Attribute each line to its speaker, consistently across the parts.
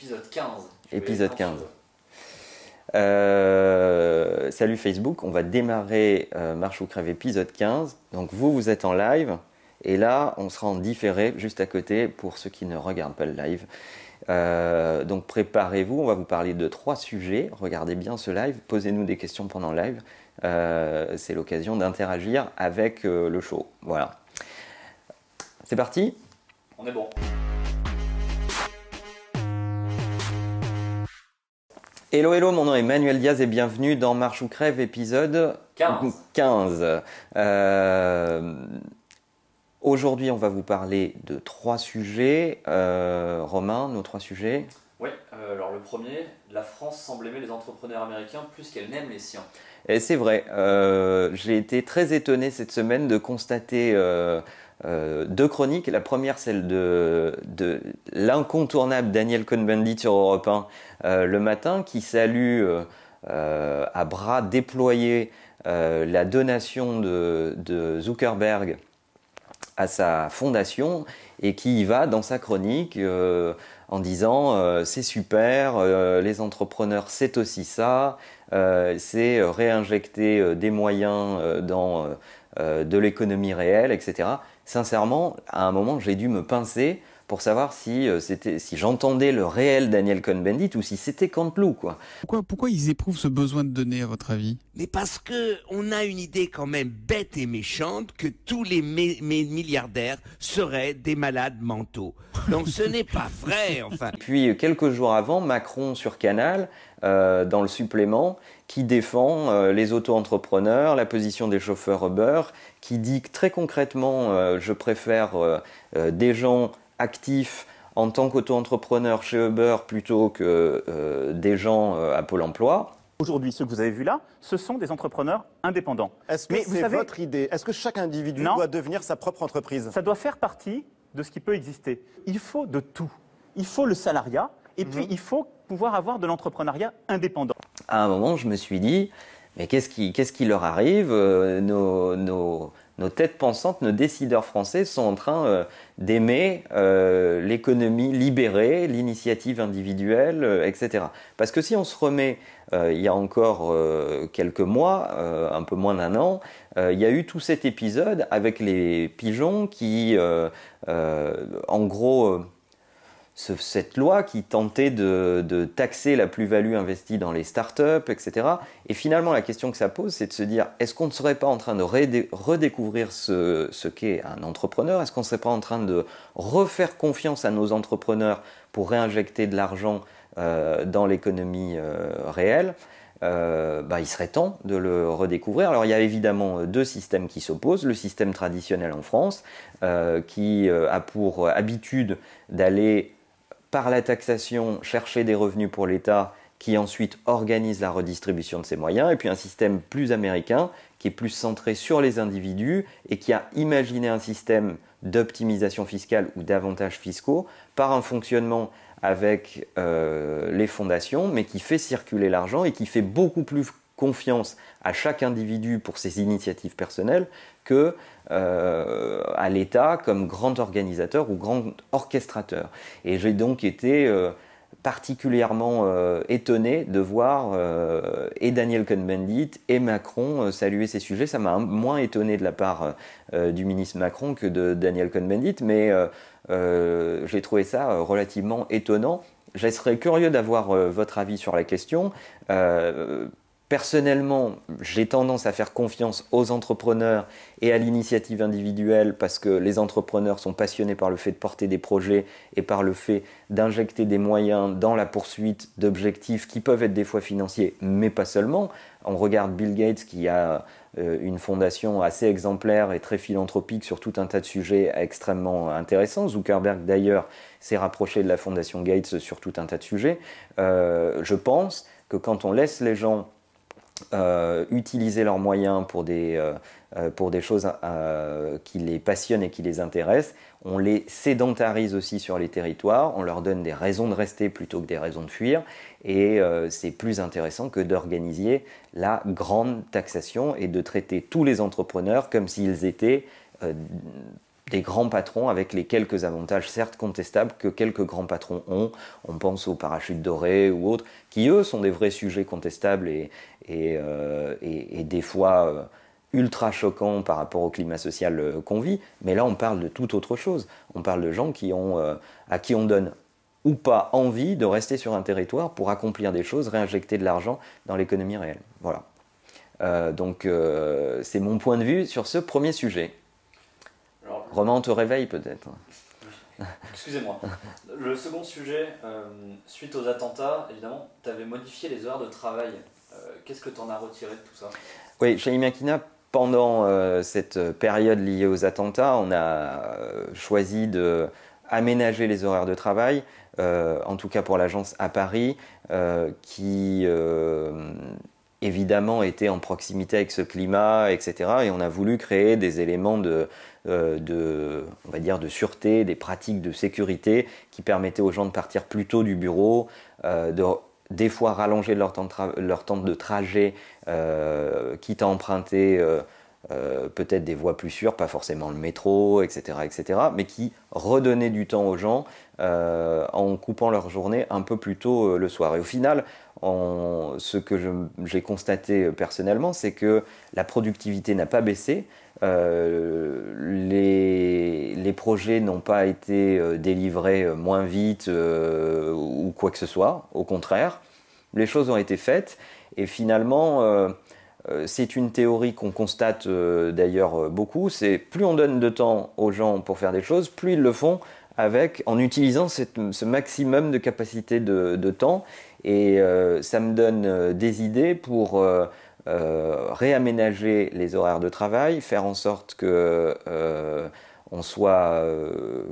Speaker 1: Épisode 15.
Speaker 2: Épisode 15. Euh, salut Facebook, on va démarrer euh, Marche ou Crève épisode 15. Donc vous, vous êtes en live. Et là, on sera en différé juste à côté pour ceux qui ne regardent pas le live. Euh, donc préparez-vous, on va vous parler de trois sujets. Regardez bien ce live, posez-nous des questions pendant le live. C'est l'occasion d'interagir avec le show. Voilà. C'est parti?
Speaker 1: On est bon.
Speaker 2: Hello, hello, mon nom est Manuel Diaz et bienvenue dans Marche ou Crève, épisode 15. Euh, aujourd'hui, on va vous parler de trois sujets. Euh, Romain, nos trois sujets
Speaker 1: Oui, euh, alors le premier, la France semble aimer les entrepreneurs américains plus qu'elle n'aime les siens.
Speaker 2: Et c'est vrai, j'ai été très étonné cette semaine de constater euh, deux chroniques. La première, celle de, l'incontournable Daniel Cohn-Bendit sur Europe 1 euh, le matin, qui salue euh, à bras déployés la donation de, Zuckerberg à sa fondation et qui y va dans sa chronique en disant c'est super, les entrepreneurs c'est aussi ça, c'est réinjecter des moyens dans de l'économie réelle, etc sincèrement, à un moment, j'ai dû me pincer pour savoir si, euh, si j'entendais le réel Daniel Cohn-Bendit ou si c'était Canteloup. Quoi.
Speaker 3: Pourquoi, pourquoi ils éprouvent ce besoin de donner, à votre avis?
Speaker 4: Mais parce que on a une idée quand même bête et méchante que tous les milliardaires seraient des malades mentaux. Donc ce n'est pas vrai, enfin.
Speaker 2: Puis quelques jours avant, Macron sur Canal, euh, dans le supplément, qui défend euh, les auto-entrepreneurs, la position des chauffeurs Uber, qui dit que très concrètement, euh, je préfère euh, des gens actifs en tant qu'auto-entrepreneur chez Uber plutôt que des gens à Pôle Emploi.
Speaker 5: Aujourd'hui, ceux que vous avez vus là, ce sont des entrepreneurs indépendants.
Speaker 6: Est-ce que c'est votre idée? Est-ce que chaque individu doit devenir sa propre entreprise?
Speaker 5: Ça doit faire partie de ce qui peut exister. Il faut de tout. Il faut le salariat et puis mhm. il faut pouvoir avoir de l'entrepreneuriat indépendant
Speaker 2: à un moment, je me suis dit, mais qu'est-ce qui, qu'est-ce qui leur arrive euh, nos, nos, nos, têtes pensantes, nos décideurs français sont en train euh, d'aimer euh, l'économie libérée, l'initiative individuelle, etc. Parce que si on se remet il y a encore quelques mois, un peu moins d'un an, il y a eu tout cet épisode avec les pigeons qui, en gros, cette loi qui tentait de, taxer la plus-value investie dans les startups, etc. Et finalement, la question que ça pose, c'est de se dire, est-ce qu'on ne serait pas en train de redécouvrir ce, qu'est un entrepreneur? Est-ce qu'on ne serait pas en train de refaire confiance à nos entrepreneurs pour réinjecter de l'argent euh, dans l'économie euh, réelle? Euh, bah, il serait temps de le redécouvrir. Alors il y a évidemment deux systèmes qui s'opposent. Le système traditionnel en France, qui a pour habitude d'aller par la taxation, chercher des revenus pour l'État qui ensuite organise la redistribution de ces moyens, et puis un système plus américain qui est plus centré sur les individus et qui a imaginé un système d'optimisation fiscale ou d'avantages fiscaux par un fonctionnement avec euh, les fondations, mais qui fait circuler l'argent et qui fait beaucoup plus confiance à chaque individu pour ses initiatives personnelles que euh, à l'État comme grand organisateur ou grand orchestrateur. Et j'ai donc été euh, particulièrement euh, étonné de voir et Daniel Cohn-Bendit et Macron saluer ces sujets. Ça m'a moins étonné de la part du ministre Macron que de Daniel Cohn-Bendit, mais j'ai trouvé ça relativement étonnant. Je serais curieux d'avoir votre avis sur la question. Personnellement, j'ai tendance à faire confiance aux entrepreneurs et à l'initiative individuelle parce que les entrepreneurs sont passionnés par le fait de porter des projets et par le fait d'injecter des moyens dans la poursuite d'objectifs qui peuvent être des fois financiers, mais pas seulement. On regarde Bill Gates qui a euh, une fondation assez exemplaire et très philanthropique sur tout un tas de sujets extrêmement intéressants. Zuckerberg d'ailleurs s'est rapproché de la fondation Gates sur tout un tas de sujets. Euh, je pense que quand on laisse les gens euh, utiliser leurs moyens pour des, euh, euh, pour des choses qui les passionnent et qui les intéressent. On les sédentarise aussi sur les territoires, on leur donne des raisons de rester plutôt que des raisons de fuir, et c'est plus intéressant que d'organiser la grande taxation et de traiter tous les entrepreneurs comme s'ils étaient des grands patrons avec les quelques avantages, certes contestables, que quelques grands patrons ont. On pense aux parachutes dorés ou autres, qui eux sont des vrais sujets contestables et, euh, des fois euh, ultra choquants par rapport au climat social euh, qu'on vit. Mais là, on parle de tout autre chose. On parle de gens qui ont, à qui on donne ou pas envie de rester sur un territoire pour accomplir des choses, réinjecter de l'argent dans l'économie réelle. Voilà. donc c'est mon point de vue sur ce premier sujet. Romain, on te réveille peut-être.
Speaker 1: Excusez-moi. Le second sujet, euh, suite aux attentats, évidemment, tu avais modifié les heures de travail. Euh, qu'est-ce que tu en as retiré de tout ça?
Speaker 2: Oui, chez Imakina, pendant euh, cette période liée aux attentats, on a choisi de aménager les horaires de travail, en tout cas pour l'agence à Paris, qui évidemment était en proximité avec ce climat, etc. Et on a voulu créer des éléments de, dire, de sûreté, des pratiques de sécurité qui permettaient aux gens de partir plus tôt du bureau, euh, de des fois rallonger leur temps de, leur temps de trajet, euh, quitte à emprunter peut-être des voies plus sûres, pas forcément le métro, etc., etc., mais qui redonnaient du temps aux gens en coupant leur journée un peu plus tôt le soir. Et au final, ce que j'ai constaté personnellement, c'est que la productivité n'a pas baissé, euh, les, projets n'ont pas été euh, délivrés euh, moins vite ou quoi que ce soit, au contraire, les choses ont été faites et finalement c'est une théorie qu'on constate d'ailleurs beaucoup, c'est plus on donne de temps aux gens pour faire des choses, plus ils le font avec, en utilisant ce maximum de capacité de, temps. Et ça me donne des idées pour euh, réaménager les horaires de travail, faire en sorte que euh, on soit euh,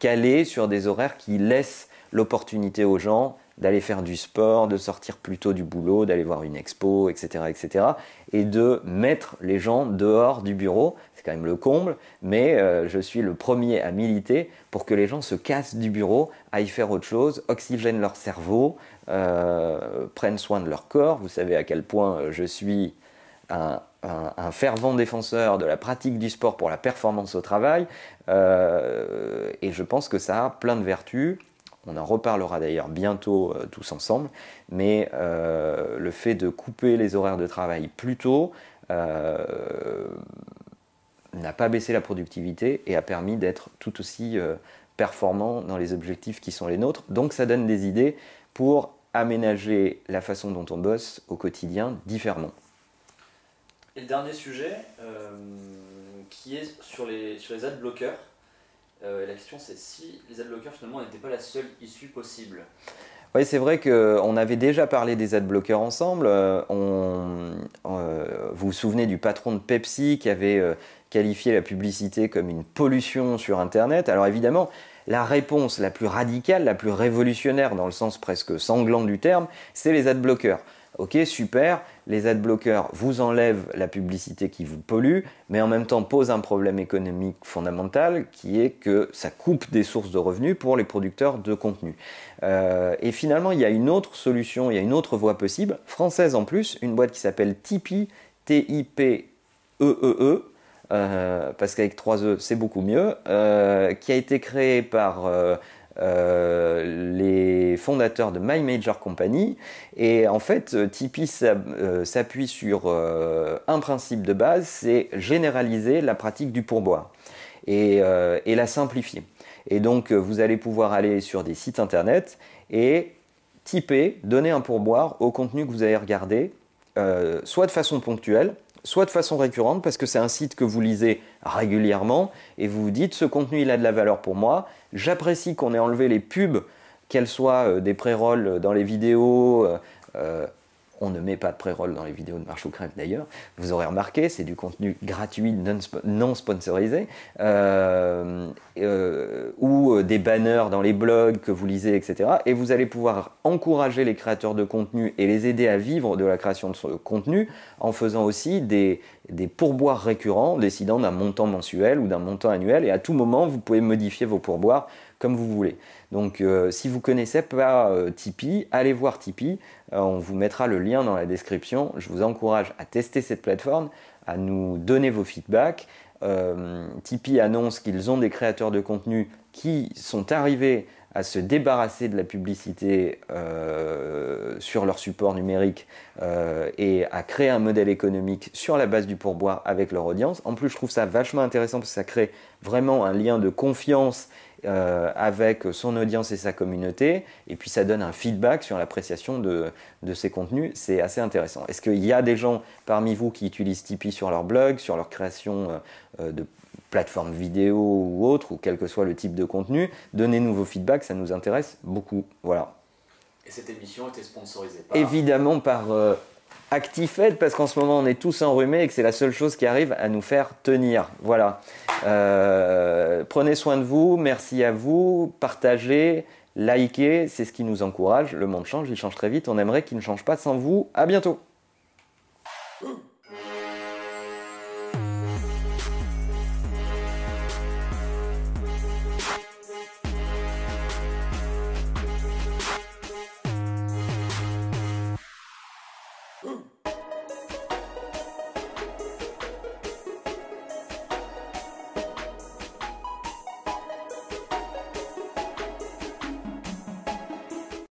Speaker 2: calé sur des horaires qui laissent l'opportunité aux gens d'aller faire du sport, de sortir plus tôt du boulot, d'aller voir une expo, etc., etc., et de mettre les gens dehors du bureau. C'est quand même le comble, mais je suis le premier à militer pour que les gens se cassent du bureau, aillent faire autre chose, oxygènent leur cerveau, euh, prennent soin de leur corps. Vous savez à quel point euh, je suis un, fervent défenseur de la pratique du sport pour la performance au travail. Euh, et je pense que ça a plein de vertus. On en reparlera d'ailleurs bientôt tous ensemble. Mais le fait de couper les horaires de travail plus tôt n'a pas baissé la productivité et a permis d'être tout aussi performant dans les objectifs qui sont les nôtres. Donc ça donne des idées pour aménager la façon dont on bosse au quotidien différemment.
Speaker 1: Et le dernier sujet, euh, qui est sur les, sur les adblockers. Euh, la question c'est si les adblockers finalement n'étaient pas la seule issue possible.
Speaker 2: Oui, c'est vrai qu'on avait déjà parlé des adblockers ensemble. Euh, on, vous vous souvenez du patron de Pepsi qui avait qualifié la publicité comme une pollution sur Internet. Alors évidemment, la réponse la plus radicale, la plus révolutionnaire dans le sens presque sanglant du terme, c'est les adblockers. Ok, super, les adblockers vous enlèvent la publicité qui vous pollue, mais en même temps posent un problème économique fondamental qui est que ça coupe des sources de revenus pour les producteurs de contenu. Euh, et finalement, il y a une autre solution, il y a une autre voie possible, française en plus, une boîte qui s'appelle Tipeee, T-I-P-E-E-E, e e, euh, parce qu'avec 3 E c'est beaucoup mieux, euh, qui a été créé par euh, les fondateurs de My Major Company. Et en fait, Tipeee s'appuie sur un principe de base, c'est généraliser la pratique du pourboire et, la simplifier. Et donc, vous allez pouvoir aller sur des sites internet et typer, donner un pourboire au contenu que vous avez regardé, soit de façon ponctuelle, soit de façon récurrente parce que c'est un site que vous lisez régulièrement et vous vous dites ce contenu il a de la valeur pour moi. J'apprécie qu'on ait enlevé les pubs, qu'elles soient euh, des pré-rolls dans les vidéos, euh, euh, on ne met pas de pré-roll dans les vidéos de Marche ou d'ailleurs. Vous aurez remarqué, c'est du contenu gratuit, non, sponsorisé, euh, euh, ou euh, des banners dans les blogs que vous lisez, etc. Et vous allez pouvoir encourager les créateurs de contenu et les aider à vivre de la création de ce contenu en faisant aussi des, pourboires récurrents, décidant d'un montant mensuel ou d'un montant annuel. Et à tout moment, vous pouvez modifier vos pourboires comme vous voulez. Donc si vous connaissez pas Tipeee, allez voir Tipeee. Euh, on vous mettra le lien dans la description. Je vous encourage à tester cette plateforme, à nous donner vos feedbacks. Tipeee annonce qu'ils ont des créateurs de contenu qui sont arrivés à se débarrasser de la publicité euh, sur leur support numérique euh, et à créer un modèle économique sur la base du pourboire avec leur audience. En plus, je trouve ça vachement intéressant parce que ça crée vraiment un lien de confiance euh, avec son audience et sa communauté, et puis ça donne un feedback sur l'appréciation de, de ces contenus. C'est assez intéressant. Est-ce qu'il y a des gens parmi vous qui utilisent Tipeee sur leur blog, sur leur création de plateforme vidéo ou autre, ou quel que soit le type de contenu? Donnez-nous vos feedbacks, ça nous intéresse beaucoup. Voilà.
Speaker 1: Et cette émission était sponsorisée par
Speaker 2: Évidemment par euh, ActiFed, parce qu'en ce moment on est tous enrhumés et que c'est la seule chose qui arrive à nous faire tenir. Voilà. Euh, prenez soin de vous, merci à vous, partagez, likez, c'est ce qui nous encourage. Le monde change, il change très vite, on aimerait qu'il ne change pas sans vous. À bientôt.